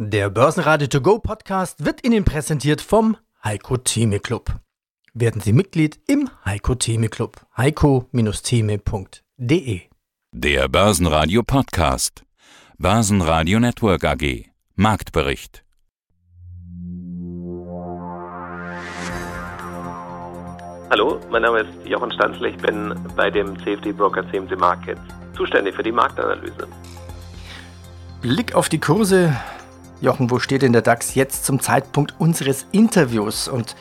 Der Börsenradio To Go Podcast wird Ihnen präsentiert vom Heiko Theme Club. Werden Sie Mitglied im Heiko Theme Club. heiko-theme.de Der Börsenradio Podcast. Börsenradio Network AG. Marktbericht. Hallo, mein Name ist Jochen Stanzler. Ich bin bei dem CFD Broker CMC Markets zuständig für die Marktanalyse. Blick auf die Kurse Jochen, wo steht denn der DAX jetzt zum Zeitpunkt unseres Interviews? Und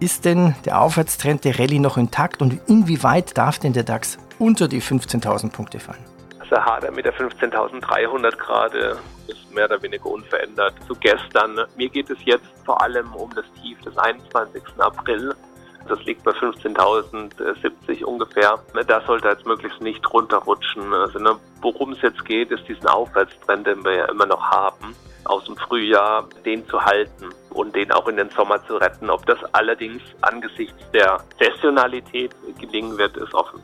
ist denn der Aufwärtstrend der Rallye noch intakt und inwieweit darf denn der DAX unter die 15.000 Punkte fallen? Also Hader mit der 15.300 gerade ist mehr oder weniger unverändert zu gestern. Mir geht es jetzt vor allem um das Tief des 21. April. Das liegt bei 15.070 ungefähr. Da sollte jetzt möglichst nicht runterrutschen. Also, ne, worum es jetzt geht, ist diesen Aufwärtstrend, den wir ja immer noch haben aus dem Frühjahr, den zu halten und den auch in den Sommer zu retten. Ob das allerdings angesichts der Saisonalität gelingen wird, ist offen.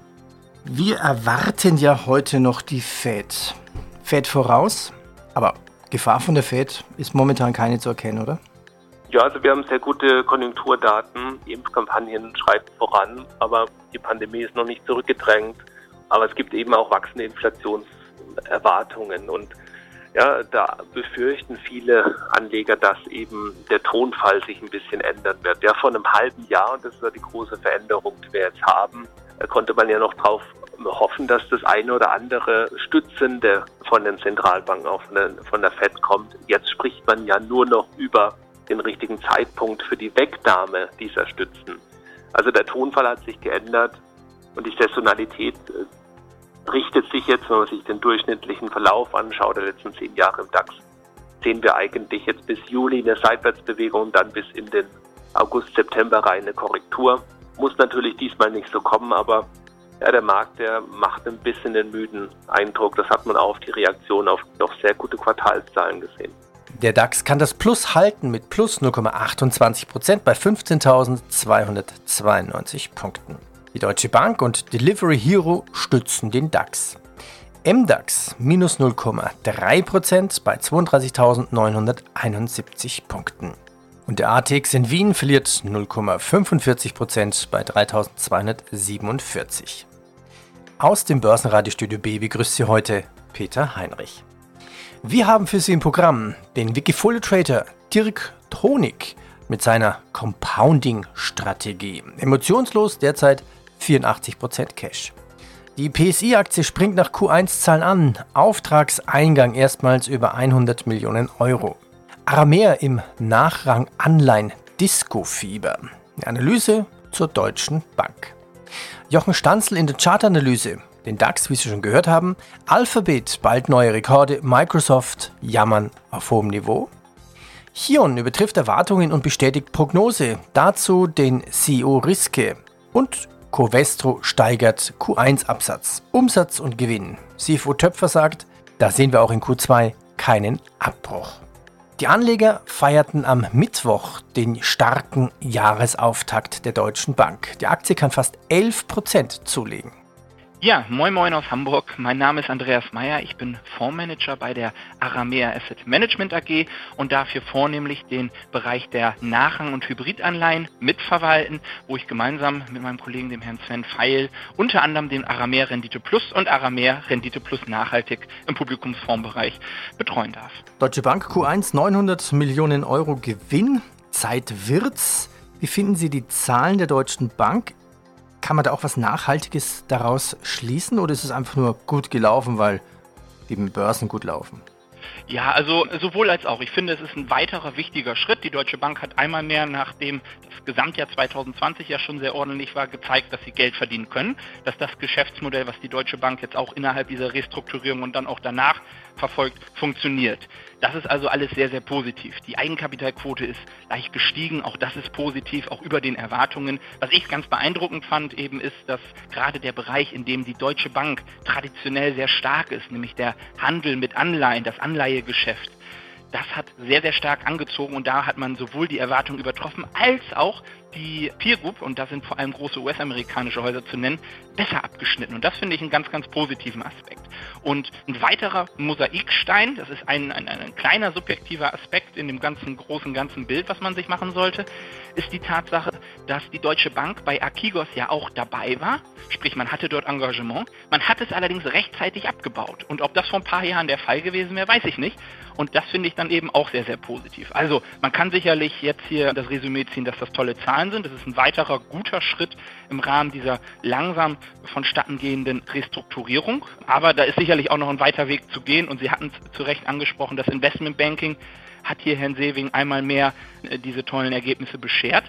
Wir erwarten ja heute noch die Fed. Fed voraus, aber Gefahr von der Fed ist momentan keine zu erkennen, oder? Ja, also wir haben sehr gute Konjunkturdaten. Die Impfkampagnen schreiten voran, aber die Pandemie ist noch nicht zurückgedrängt. Aber es gibt eben auch wachsende Inflationserwartungen und ja, da befürchten viele Anleger, dass eben der Tonfall sich ein bisschen ändern wird. Ja, vor einem halben Jahr, und das ist ja die große Veränderung, die wir jetzt haben, konnte man ja noch darauf hoffen, dass das eine oder andere Stützende von den Zentralbanken, auch von der, von der FED kommt. Jetzt spricht man ja nur noch über den richtigen Zeitpunkt für die Wegnahme dieser Stützen. Also der Tonfall hat sich geändert und die Saisonalität äh, richtet sich jetzt, wenn man sich den durchschnittlichen Verlauf anschaut, der letzten zehn Jahre im DAX, sehen wir eigentlich jetzt bis Juli eine Seitwärtsbewegung, dann bis in den August, September rein eine Korrektur. Muss natürlich diesmal nicht so kommen, aber ja, der Markt, der macht ein bisschen den müden Eindruck. Das hat man auch auf die Reaktion auf doch sehr gute Quartalszahlen gesehen. Der DAX kann das Plus halten mit plus 0,28 Prozent bei 15.292 Punkten. Die Deutsche Bank und Delivery Hero stützen den DAX. MDAX minus 0,3% bei 32.971 Punkten. Und der ATX in Wien verliert 0,45% bei 3.247. Aus dem Börsenradiostudio B begrüßt Sie heute Peter Heinrich. Wir haben für Sie im Programm den Wikifolio Trader Dirk Tonik mit seiner Compounding-Strategie. Emotionslos derzeit 84% Cash. Die PSI-Aktie springt nach Q1-Zahlen an. Auftragseingang erstmals über 100 Millionen Euro. Aramer im Nachrang Anleihen Disco-Fieber. Eine Analyse zur Deutschen Bank. Jochen Stanzel in der Chartanalyse. Den DAX, wie Sie schon gehört haben. Alphabet bald neue Rekorde. Microsoft jammern auf hohem Niveau. Hion übertrifft Erwartungen und bestätigt Prognose. Dazu den CEO Riske. Und Covestro steigert Q1-Absatz, Umsatz und Gewinn. CFO Töpfer sagt, da sehen wir auch in Q2 keinen Abbruch. Die Anleger feierten am Mittwoch den starken Jahresauftakt der Deutschen Bank. Die Aktie kann fast 11% zulegen. Ja, moin moin aus Hamburg. Mein Name ist Andreas Meyer. Ich bin Fondsmanager bei der Aramea Asset Management AG und dafür vornehmlich den Bereich der Nachrang- und Hybridanleihen mitverwalten, wo ich gemeinsam mit meinem Kollegen, dem Herrn Sven Feil, unter anderem den Aramea Rendite Plus und Aramea Rendite Plus Nachhaltig im Publikumsfondsbereich betreuen darf. Deutsche Bank Q1 900 Millionen Euro Gewinn. Zeit wird's. Wie finden Sie die Zahlen der Deutschen Bank? Kann man da auch was Nachhaltiges daraus schließen oder ist es einfach nur gut gelaufen, weil eben Börsen gut laufen? Ja, also sowohl als auch. Ich finde, es ist ein weiterer wichtiger Schritt. Die Deutsche Bank hat einmal mehr, nachdem das Gesamtjahr 2020 ja schon sehr ordentlich war, gezeigt, dass sie Geld verdienen können, dass das Geschäftsmodell, was die Deutsche Bank jetzt auch innerhalb dieser Restrukturierung und dann auch danach verfolgt, funktioniert. Das ist also alles sehr, sehr positiv. Die Eigenkapitalquote ist leicht gestiegen, auch das ist positiv, auch über den Erwartungen. Was ich ganz beeindruckend fand eben ist, dass gerade der Bereich, in dem die Deutsche Bank traditionell sehr stark ist, nämlich der Handel mit Anleihen, das Anleihegeschäft, das hat sehr, sehr stark angezogen und da hat man sowohl die Erwartung übertroffen als auch die Peer Group, und da sind vor allem große US-amerikanische Häuser zu nennen, besser abgeschnitten. Und das finde ich einen ganz, ganz positiven Aspekt. Und ein weiterer Mosaikstein, das ist ein, ein, ein kleiner subjektiver Aspekt in dem ganzen großen, ganzen Bild, was man sich machen sollte, ist die Tatsache, dass die Deutsche Bank bei Akigos ja auch dabei war. Sprich, man hatte dort Engagement. Man hat es allerdings rechtzeitig abgebaut. Und ob das vor ein paar Jahren der Fall gewesen wäre, weiß ich nicht. Und das finde ich dann eben auch sehr, sehr positiv. Also man kann sicherlich jetzt hier das Resümee ziehen, dass das tolle Zahlen sind. Das ist ein weiterer guter Schritt im Rahmen dieser langsam vonstatten gehenden Restrukturierung. Aber da ist sicherlich auch noch ein weiter Weg zu gehen. Und Sie hatten es zu Recht angesprochen, das Investmentbanking hat hier Herrn Sewing einmal mehr äh, diese tollen Ergebnisse beschert.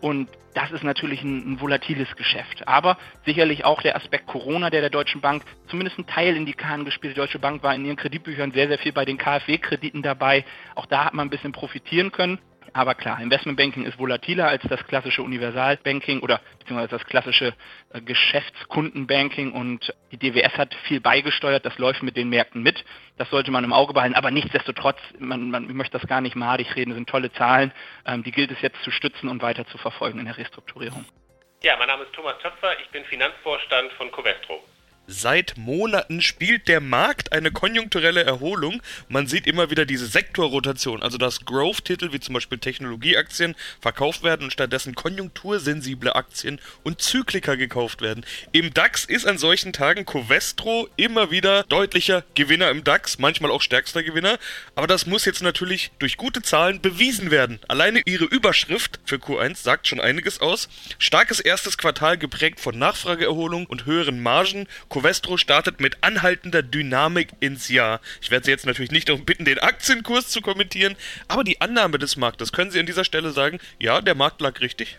Und das ist natürlich ein, ein, volatiles Geschäft. Aber sicherlich auch der Aspekt Corona, der der Deutschen Bank zumindest einen Teil in die Kahn gespielt. Die Deutsche Bank war in ihren Kreditbüchern sehr, sehr viel bei den KfW-Krediten dabei. Auch da hat man ein bisschen profitieren können. Aber klar, Investmentbanking ist volatiler als das klassische Universalbanking oder beziehungsweise das klassische äh, Geschäftskundenbanking und die DWS hat viel beigesteuert, das läuft mit den Märkten mit. Das sollte man im Auge behalten, aber nichtsdestotrotz, man, man möchte das gar nicht madig reden, das sind tolle Zahlen, ähm, die gilt es jetzt zu stützen und weiter zu verfolgen in der Restrukturierung. Ja, mein Name ist Thomas Töpfer, ich bin Finanzvorstand von Covestro. Seit Monaten spielt der Markt eine konjunkturelle Erholung. Man sieht immer wieder diese Sektorrotation, also dass Growth-Titel wie zum Beispiel Technologieaktien verkauft werden und stattdessen konjunktursensible Aktien und Zykliker gekauft werden. Im DAX ist an solchen Tagen Covestro immer wieder deutlicher Gewinner im DAX, manchmal auch stärkster Gewinner. Aber das muss jetzt natürlich durch gute Zahlen bewiesen werden. Alleine ihre Überschrift für Q1 sagt schon einiges aus. Starkes erstes Quartal geprägt von Nachfrageerholung und höheren Margen. Covestro startet mit anhaltender Dynamik ins Jahr. Ich werde Sie jetzt natürlich nicht darum bitten, den Aktienkurs zu kommentieren, aber die Annahme des Marktes, können Sie an dieser Stelle sagen, ja, der Markt lag richtig?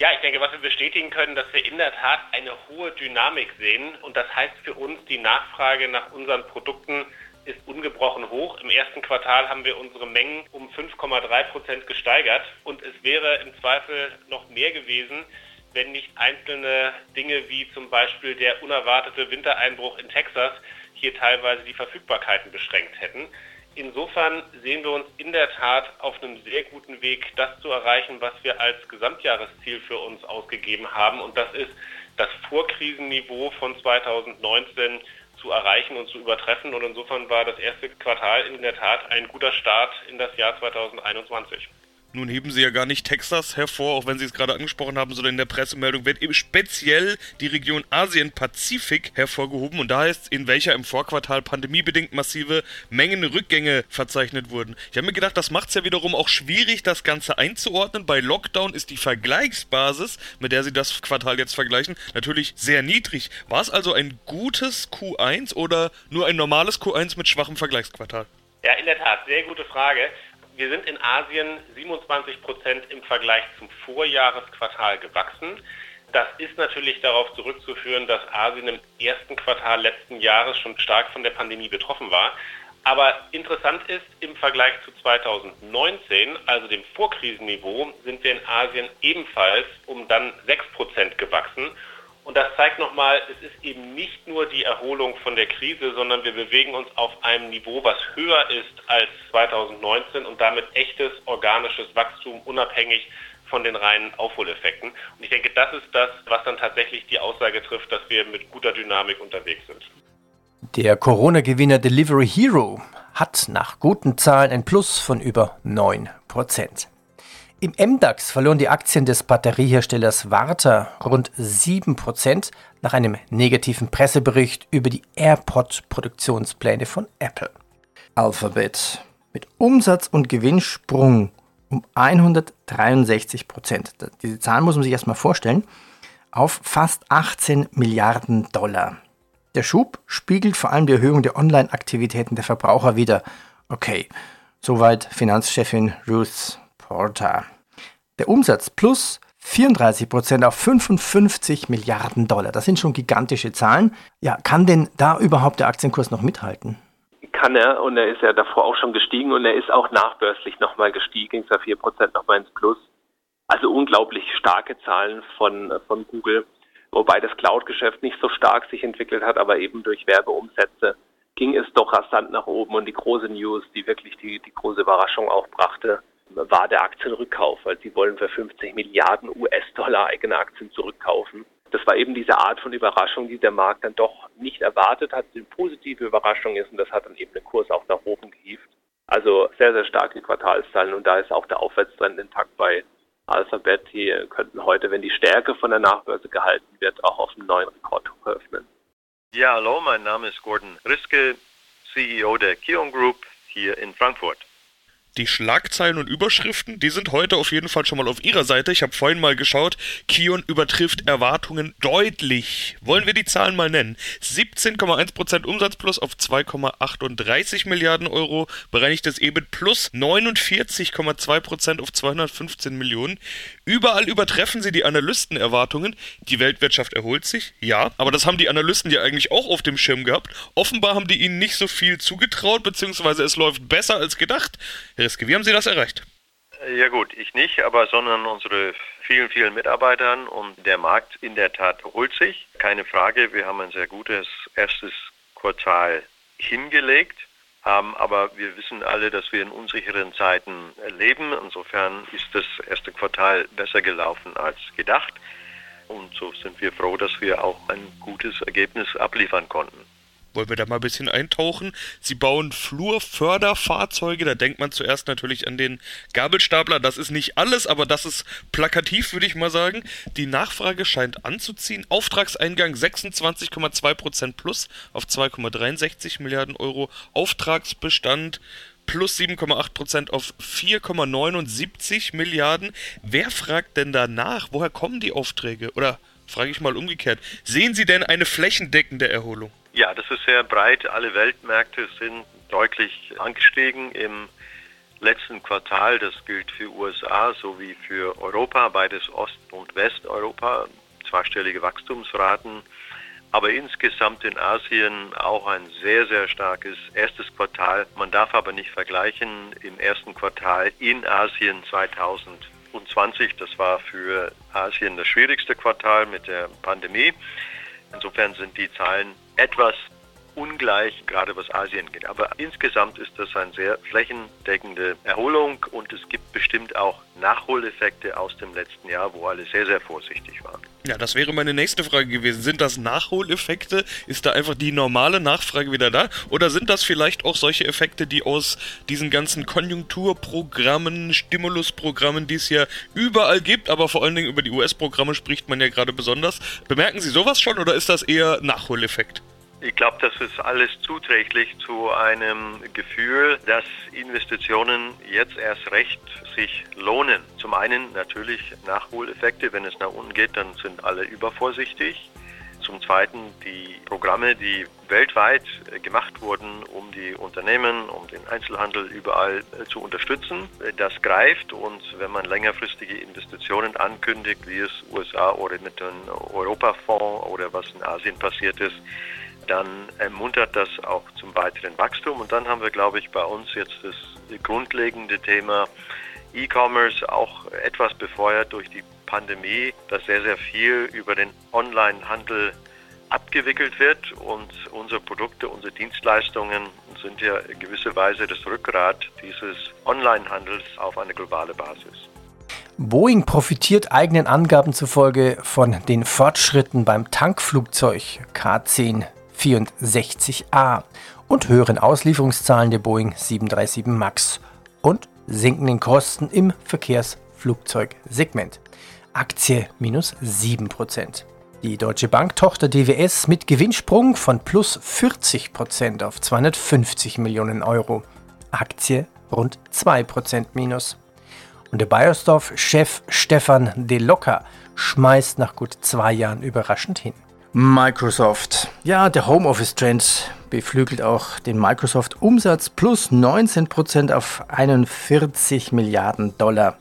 Ja, ich denke, was wir bestätigen können, dass wir in der Tat eine hohe Dynamik sehen. Und das heißt für uns, die Nachfrage nach unseren Produkten ist ungebrochen hoch. Im ersten Quartal haben wir unsere Mengen um 5,3 Prozent gesteigert. Und es wäre im Zweifel noch mehr gewesen, wenn nicht einzelne Dinge wie zum Beispiel der unerwartete Wintereinbruch in Texas hier teilweise die Verfügbarkeiten beschränkt hätten. Insofern sehen wir uns in der Tat auf einem sehr guten Weg, das zu erreichen, was wir als Gesamtjahresziel für uns ausgegeben haben. Und das ist das Vorkrisenniveau von 2019 zu erreichen und zu übertreffen. Und insofern war das erste Quartal in der Tat ein guter Start in das Jahr 2021. Nun heben Sie ja gar nicht Texas hervor, auch wenn Sie es gerade angesprochen haben, sondern in der Pressemeldung wird eben speziell die Region Asien-Pazifik hervorgehoben und da heißt in welcher im Vorquartal pandemiebedingt massive Mengenrückgänge verzeichnet wurden. Ich habe mir gedacht, das macht es ja wiederum auch schwierig, das Ganze einzuordnen. Bei Lockdown ist die Vergleichsbasis, mit der Sie das Quartal jetzt vergleichen, natürlich sehr niedrig. War es also ein gutes Q1 oder nur ein normales Q1 mit schwachem Vergleichsquartal? Ja, in der Tat, sehr gute Frage. Wir sind in Asien 27 Prozent im Vergleich zum Vorjahresquartal gewachsen. Das ist natürlich darauf zurückzuführen, dass Asien im ersten Quartal letzten Jahres schon stark von der Pandemie betroffen war. Aber interessant ist, im Vergleich zu 2019, also dem Vorkrisenniveau, sind wir in Asien ebenfalls um dann 6 Prozent gewachsen. Und das zeigt nochmal, es ist eben nicht nur die Erholung von der Krise, sondern wir bewegen uns auf einem Niveau, was höher ist als 2019 und damit echtes organisches Wachstum unabhängig von den reinen Aufholeffekten. Und ich denke, das ist das, was dann tatsächlich die Aussage trifft, dass wir mit guter Dynamik unterwegs sind. Der Corona-Gewinner Delivery Hero hat nach guten Zahlen ein Plus von über 9 Prozent. Im MDAX verloren die Aktien des Batterieherstellers Warta rund 7% nach einem negativen Pressebericht über die AirPod-Produktionspläne von Apple. Alphabet mit Umsatz- und Gewinnsprung um 163%. Diese Zahl muss man sich erstmal vorstellen. Auf fast 18 Milliarden Dollar. Der Schub spiegelt vor allem die Erhöhung der Online-Aktivitäten der Verbraucher wider. Okay, soweit Finanzchefin Ruth Porter. Der Umsatz plus 34 Prozent auf 55 Milliarden Dollar. Das sind schon gigantische Zahlen. Ja, kann denn da überhaupt der Aktienkurs noch mithalten? Kann er und er ist ja davor auch schon gestiegen und er ist auch nachbörslich nochmal gestiegen, zwar 4 Prozent nochmal ins Plus. Also unglaublich starke Zahlen von, von Google, wobei das Cloud-Geschäft nicht so stark sich entwickelt hat, aber eben durch Werbeumsätze ging es doch rasant nach oben und die große News, die wirklich die, die große Überraschung auch brachte, war der Aktienrückkauf, weil sie wollen für 50 Milliarden US-Dollar eigene Aktien zurückkaufen. Das war eben diese Art von Überraschung, die der Markt dann doch nicht erwartet hat, die eine positive Überraschung ist und das hat dann eben den Kurs auch nach oben gehievt. Also sehr, sehr starke Quartalszahlen und da ist auch der Aufwärtstrend intakt bei Alphabet. Die könnten heute, wenn die Stärke von der Nachbörse gehalten wird, auch auf einen neuen Rekord öffnen. Ja, hallo, mein Name ist Gordon Riske, CEO der Kion Group hier in Frankfurt. Die Schlagzeilen und Überschriften, die sind heute auf jeden Fall schon mal auf Ihrer Seite. Ich habe vorhin mal geschaut. Kion übertrifft Erwartungen deutlich. Wollen wir die Zahlen mal nennen? 17,1% Umsatz plus auf 2,38 Milliarden Euro. Bereinigtes EBIT plus 49,2% auf 215 Millionen. Überall übertreffen sie die Analystenerwartungen. Die Weltwirtschaft erholt sich, ja. Aber das haben die Analysten ja eigentlich auch auf dem Schirm gehabt. Offenbar haben die ihnen nicht so viel zugetraut, beziehungsweise es läuft besser als gedacht. Riske, wie haben Sie das erreicht? Ja gut, ich nicht, aber sondern unsere vielen, vielen Mitarbeitern und der Markt in der Tat erholt sich. Keine Frage, wir haben ein sehr gutes erstes Quartal hingelegt. Aber wir wissen alle, dass wir in unsicheren Zeiten leben. Insofern ist das erste Quartal besser gelaufen als gedacht. Und so sind wir froh, dass wir auch ein gutes Ergebnis abliefern konnten wollen wir da mal ein bisschen eintauchen. Sie bauen Flurförderfahrzeuge, da denkt man zuerst natürlich an den Gabelstapler. Das ist nicht alles, aber das ist plakativ, würde ich mal sagen. Die Nachfrage scheint anzuziehen. Auftragseingang 26,2% plus auf 2,63 Milliarden Euro. Auftragsbestand plus 7,8% auf 4,79 Milliarden. Wer fragt denn danach? Woher kommen die Aufträge? Oder frage ich mal umgekehrt, sehen Sie denn eine flächendeckende Erholung? Ja, das ist sehr breit. Alle Weltmärkte sind deutlich angestiegen im letzten Quartal. Das gilt für USA sowie für Europa, beides Ost- und Westeuropa, zweistellige Wachstumsraten. Aber insgesamt in Asien auch ein sehr, sehr starkes erstes Quartal. Man darf aber nicht vergleichen im ersten Quartal in Asien 2020. Das war für Asien das schwierigste Quartal mit der Pandemie. Insofern sind die Zahlen etwas ungleich, gerade was Asien geht. Aber insgesamt ist das eine sehr flächendeckende Erholung und es gibt bestimmt auch Nachholeffekte aus dem letzten Jahr, wo alle sehr, sehr vorsichtig waren. Ja, das wäre meine nächste Frage gewesen. Sind das Nachholeffekte? Ist da einfach die normale Nachfrage wieder da? Oder sind das vielleicht auch solche Effekte, die aus diesen ganzen Konjunkturprogrammen, Stimulusprogrammen, die es ja überall gibt, aber vor allen Dingen über die US-Programme spricht man ja gerade besonders. Bemerken Sie sowas schon oder ist das eher Nachholeffekt? Ich glaube, das ist alles zuträglich zu einem Gefühl, dass Investitionen jetzt erst recht sich lohnen. Zum einen natürlich Nachholeffekte, wenn es nach unten geht, dann sind alle übervorsichtig. Zum Zweiten die Programme, die weltweit gemacht wurden, um die Unternehmen, um den Einzelhandel überall zu unterstützen. Das greift und wenn man längerfristige Investitionen ankündigt, wie es USA oder mit dem Europafonds oder was in Asien passiert ist, dann ermuntert das auch zum weiteren Wachstum. Und dann haben wir, glaube ich, bei uns jetzt das grundlegende Thema E-Commerce auch etwas befeuert durch die Pandemie, dass sehr, sehr viel über den Online-Handel abgewickelt wird und unsere Produkte, unsere Dienstleistungen sind ja in gewisser Weise das Rückgrat dieses Online-Handels auf eine globale Basis. Boeing profitiert eigenen Angaben zufolge von den Fortschritten beim Tankflugzeug K-10 64A und höheren Auslieferungszahlen der Boeing 737 MAX und sinkenden Kosten im Verkehrsflugzeugsegment. Aktie minus 7%. Die Deutsche Bank-Tochter DWS mit Gewinnsprung von plus 40% auf 250 Millionen Euro. Aktie rund 2% minus. Und der Bayersdorf-Chef Stefan De Locker schmeißt nach gut zwei Jahren überraschend hin. Microsoft. Ja, der Homeoffice-Trend beflügelt auch den Microsoft-Umsatz plus 19% auf 41 Milliarden Dollar.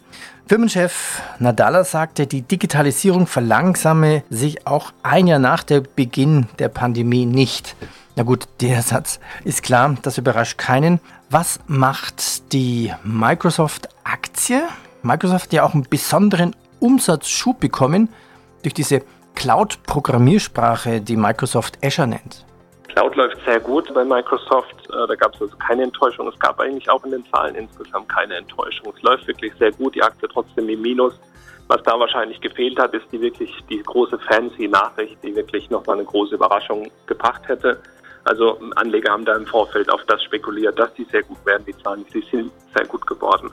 Firmenchef Nadala sagte, die Digitalisierung verlangsame sich auch ein Jahr nach dem Beginn der Pandemie nicht. Na gut, der Satz ist klar, das überrascht keinen. Was macht die Microsoft-Aktie? Microsoft hat ja auch einen besonderen Umsatzschub bekommen durch diese Cloud-Programmiersprache, die Microsoft Azure nennt? Cloud läuft sehr gut bei Microsoft. Äh, da gab es also keine Enttäuschung. Es gab eigentlich auch in den Zahlen insgesamt keine Enttäuschung. Es läuft wirklich sehr gut. Die Aktie trotzdem im Minus. Was da wahrscheinlich gefehlt hat, ist die wirklich die große fancy Nachricht, die wirklich nochmal eine große Überraschung gebracht hätte. Also Anleger haben da im Vorfeld auf das spekuliert, dass die sehr gut werden. Die Zahlen, die sind sehr gut geworden.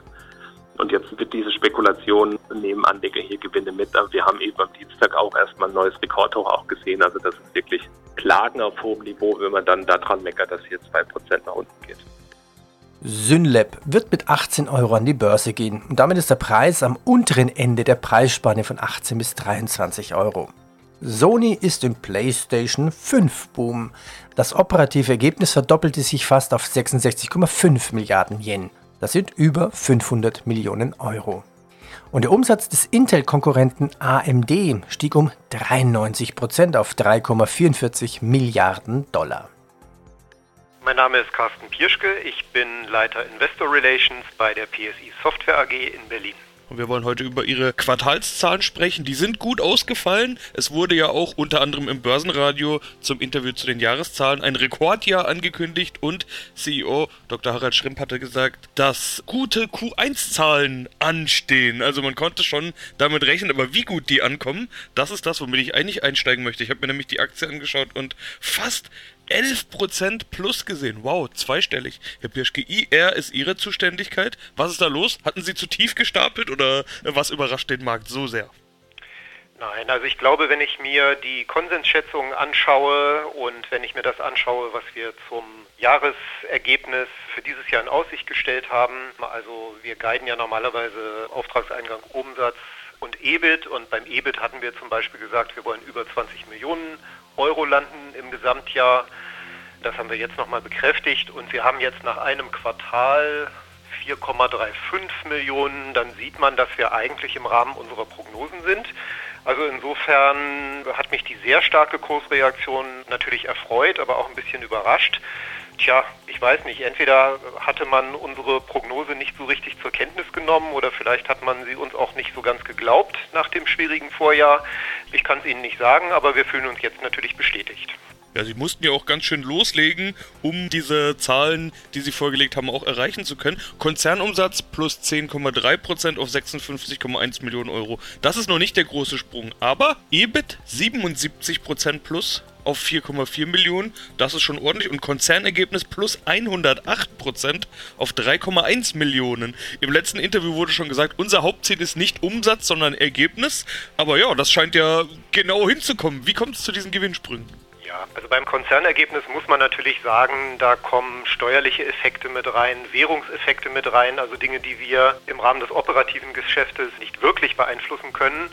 Und jetzt wird diese Spekulation, nehmen Anleger hier Gewinne mit. Aber wir haben eben am Dienstag auch erstmal ein neues Rekordhoch auch gesehen. Also das ist wirklich Klagen auf hohem Niveau, wenn man dann daran meckert, dass hier 2% nach unten geht. Synlab wird mit 18 Euro an die Börse gehen und damit ist der Preis am unteren Ende der Preisspanne von 18 bis 23 Euro. Sony ist im PlayStation 5 Boom. Das operative Ergebnis verdoppelte sich fast auf 66,5 Milliarden Yen. Das sind über 500 Millionen Euro. Und der Umsatz des Intel-Konkurrenten AMD stieg um 93% auf 3,44 Milliarden Dollar. Mein Name ist Carsten Pirschke, ich bin Leiter Investor Relations bei der PSI Software AG in Berlin. Und wir wollen heute über ihre Quartalszahlen sprechen. Die sind gut ausgefallen. Es wurde ja auch unter anderem im Börsenradio zum Interview zu den Jahreszahlen ein Rekordjahr angekündigt und CEO Dr. Harald Schrimp hatte gesagt, dass gute Q1-Zahlen anstehen. Also man konnte schon damit rechnen, aber wie gut die ankommen, das ist das, womit ich eigentlich einsteigen möchte. Ich habe mir nämlich die Aktie angeschaut und fast 11% plus gesehen. Wow, zweistellig. Herr Pirschke, IR ist Ihre Zuständigkeit. Was ist da los? Hatten Sie zu tief gestapelt oder was überrascht den Markt so sehr? Nein, also ich glaube, wenn ich mir die Konsensschätzungen anschaue und wenn ich mir das anschaue, was wir zum Jahresergebnis für dieses Jahr in Aussicht gestellt haben, also wir guiden ja normalerweise Auftragseingang, Umsatz und EBIT und beim EBIT hatten wir zum Beispiel gesagt, wir wollen über 20 Millionen Euro landen im Gesamtjahr. Das haben wir jetzt nochmal bekräftigt und wir haben jetzt nach einem Quartal 4,35 Millionen. Dann sieht man, dass wir eigentlich im Rahmen unserer Prognosen sind. Also insofern hat mich die sehr starke Kursreaktion natürlich erfreut, aber auch ein bisschen überrascht. Tja, ich weiß nicht, entweder hatte man unsere Prognose nicht so richtig zur Kenntnis genommen oder vielleicht hat man sie uns auch nicht so ganz geglaubt nach dem schwierigen Vorjahr. Ich kann es Ihnen nicht sagen, aber wir fühlen uns jetzt natürlich bestätigt. Ja, sie mussten ja auch ganz schön loslegen, um diese Zahlen, die sie vorgelegt haben, auch erreichen zu können. Konzernumsatz plus 10,3% auf 56,1 Millionen Euro. Das ist noch nicht der große Sprung, aber EBIT 77% plus auf 4,4 Millionen. Das ist schon ordentlich. Und Konzernergebnis plus 108% auf 3,1 Millionen. Im letzten Interview wurde schon gesagt, unser Hauptziel ist nicht Umsatz, sondern Ergebnis. Aber ja, das scheint ja genau hinzukommen. Wie kommt es zu diesen Gewinnsprüngen? Ja, also beim Konzernergebnis muss man natürlich sagen, da kommen steuerliche Effekte mit rein, Währungseffekte mit rein, also Dinge, die wir im Rahmen des operativen Geschäftes nicht wirklich beeinflussen können.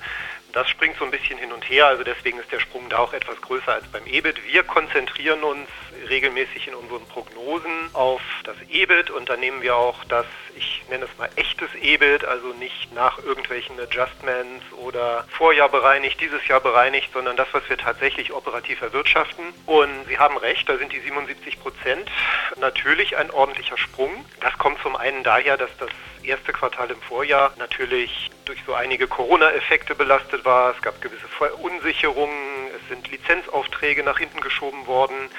Das springt so ein bisschen hin und her, also deswegen ist der Sprung da auch etwas größer als beim EBIT. Wir konzentrieren uns regelmäßig in unseren Prognosen auf das EBIT und da nehmen wir auch das, ich nenne es mal echtes EBIT, also nicht nach irgendwelchen Adjustments oder Vorjahr bereinigt, dieses Jahr bereinigt, sondern das, was wir tatsächlich operativ erwirtschaften. Und Sie haben recht, da sind die 77 Prozent natürlich ein ordentlicher Sprung. Das kommt zum einen daher, dass das erste Quartal im Vorjahr natürlich durch so einige Corona-Effekte belastet war. Es gab gewisse Verunsicherungen, es sind Lizenzaufträge nach hinten geschoben worden,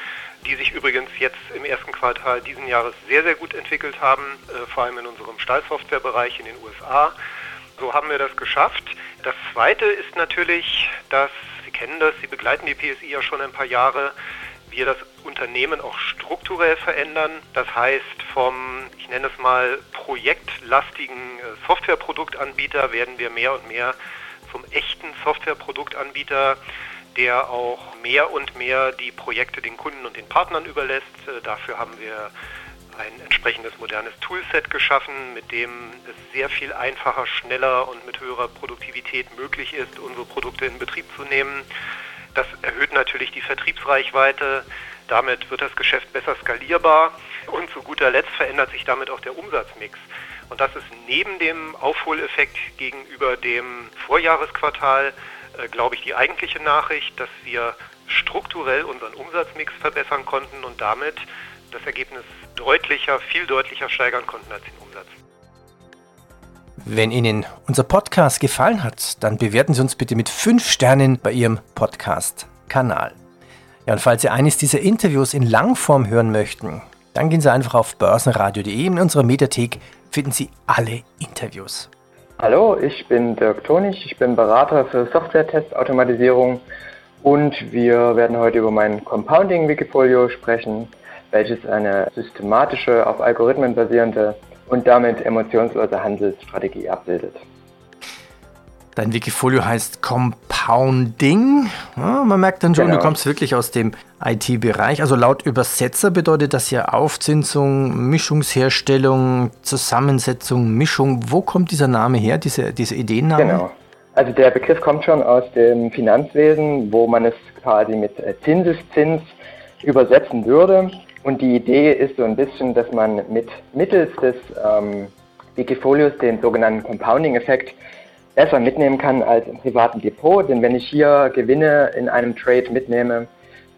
die sich übrigens jetzt im ersten Quartal diesen Jahres sehr, sehr gut entwickelt haben, äh, vor allem in unserem Stahlsoftwarebereich in den USA. So haben wir das geschafft. Das Zweite ist natürlich, dass Sie kennen das, Sie begleiten die PSI ja schon ein paar Jahre, wir das Unternehmen auch strukturell verändern. Das heißt, vom, ich nenne es mal, projektlastigen äh, Softwareproduktanbieter werden wir mehr und mehr zum echten Softwareproduktanbieter, der auch mehr und mehr die Projekte den Kunden und den Partnern überlässt. Äh, dafür haben wir ein entsprechendes modernes Toolset geschaffen, mit dem es sehr viel einfacher, schneller und mit höherer Produktivität möglich ist, unsere Produkte in Betrieb zu nehmen. Das erhöht natürlich die Vertriebsreichweite. Damit wird das Geschäft besser skalierbar und zu guter Letzt verändert sich damit auch der Umsatzmix. Und das ist neben dem Aufholeffekt gegenüber dem Vorjahresquartal, glaube ich, die eigentliche Nachricht, dass wir strukturell unseren Umsatzmix verbessern konnten und damit das Ergebnis deutlicher, viel deutlicher steigern konnten als den Umsatz. Wenn Ihnen unser Podcast gefallen hat, dann bewerten Sie uns bitte mit 5 Sternen bei Ihrem Podcast-Kanal. Ja, und falls Sie eines dieser Interviews in Langform hören möchten, dann gehen Sie einfach auf börsenradio.de. In unserer Mediathek finden Sie alle Interviews. Hallo, ich bin Dirk Tonig, ich bin Berater für Software-Testautomatisierung und wir werden heute über mein Compounding-Wikifolio sprechen, welches eine systematische, auf Algorithmen basierende und damit emotionslose Handelsstrategie abbildet. Dein Wikifolio heißt Compounding. Ja, man merkt dann schon, genau. du kommst wirklich aus dem IT-Bereich. Also laut Übersetzer bedeutet das ja Aufzinsung, Mischungsherstellung, Zusammensetzung, Mischung. Wo kommt dieser Name her, diese, diese Ideenname? Genau. Also der Begriff kommt schon aus dem Finanzwesen, wo man es quasi mit Zinseszins übersetzen würde. Und die Idee ist so ein bisschen, dass man mit mittels des ähm, Wikifolios den sogenannten Compounding-Effekt besser mitnehmen kann als im privaten Depot. Denn wenn ich hier Gewinne in einem Trade mitnehme,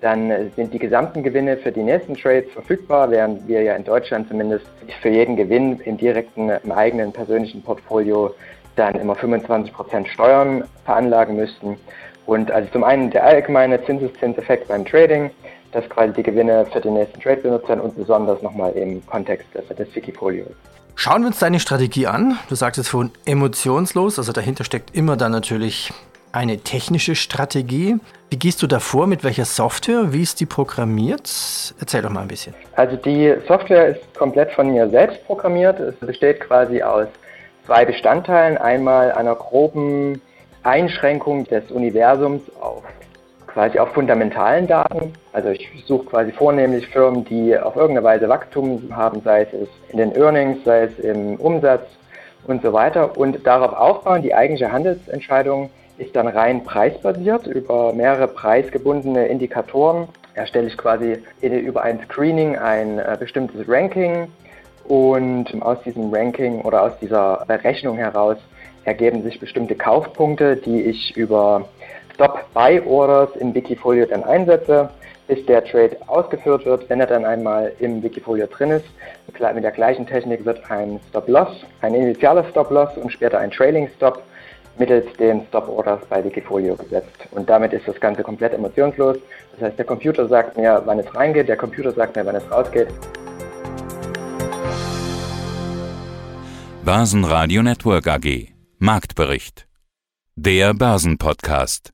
dann sind die gesamten Gewinne für die nächsten Trades verfügbar, während wir ja in Deutschland zumindest für jeden Gewinn im direkten, im eigenen persönlichen Portfolio dann immer 25% Steuern veranlagen müssten. Und also zum einen der allgemeine Zinseszinseffekt beim Trading, das quasi die Gewinne für den nächsten Trade benutzen und besonders nochmal im Kontext des Wikifolios. Schauen wir uns deine Strategie an. Du sagtest vorhin emotionslos, also dahinter steckt immer dann natürlich eine technische Strategie. Wie gehst du da vor? Mit welcher Software? Wie ist die programmiert? Erzähl doch mal ein bisschen. Also die Software ist komplett von mir selbst programmiert. Es besteht quasi aus zwei Bestandteilen. Einmal einer groben Einschränkung des Universums auf quasi auf fundamentalen Daten. Also ich suche quasi vornehmlich Firmen, die auf irgendeine Weise Wachstum haben, sei es in den Earnings, sei es im Umsatz und so weiter. Und darauf aufbauen, die eigentliche Handelsentscheidung ist dann rein preisbasiert über mehrere preisgebundene Indikatoren. Erstelle ich quasi über ein Screening ein äh, bestimmtes Ranking und aus diesem Ranking oder aus dieser Berechnung heraus ergeben sich bestimmte Kaufpunkte, die ich über Stop-Buy-Orders im Wikifolio dann einsetze, bis der Trade ausgeführt wird. Wenn er dann einmal im Wikifolio drin ist, mit der gleichen Technik wird ein Stop-Loss, ein initialer Stop-Loss und später ein Trailing-Stop mittels den Stop-Orders bei Wikifolio gesetzt. Und damit ist das Ganze komplett emotionslos. Das heißt, der Computer sagt mir, wann es reingeht, der Computer sagt mir, wann es rausgeht. Börsenradio Network AG Marktbericht Der Börsenpodcast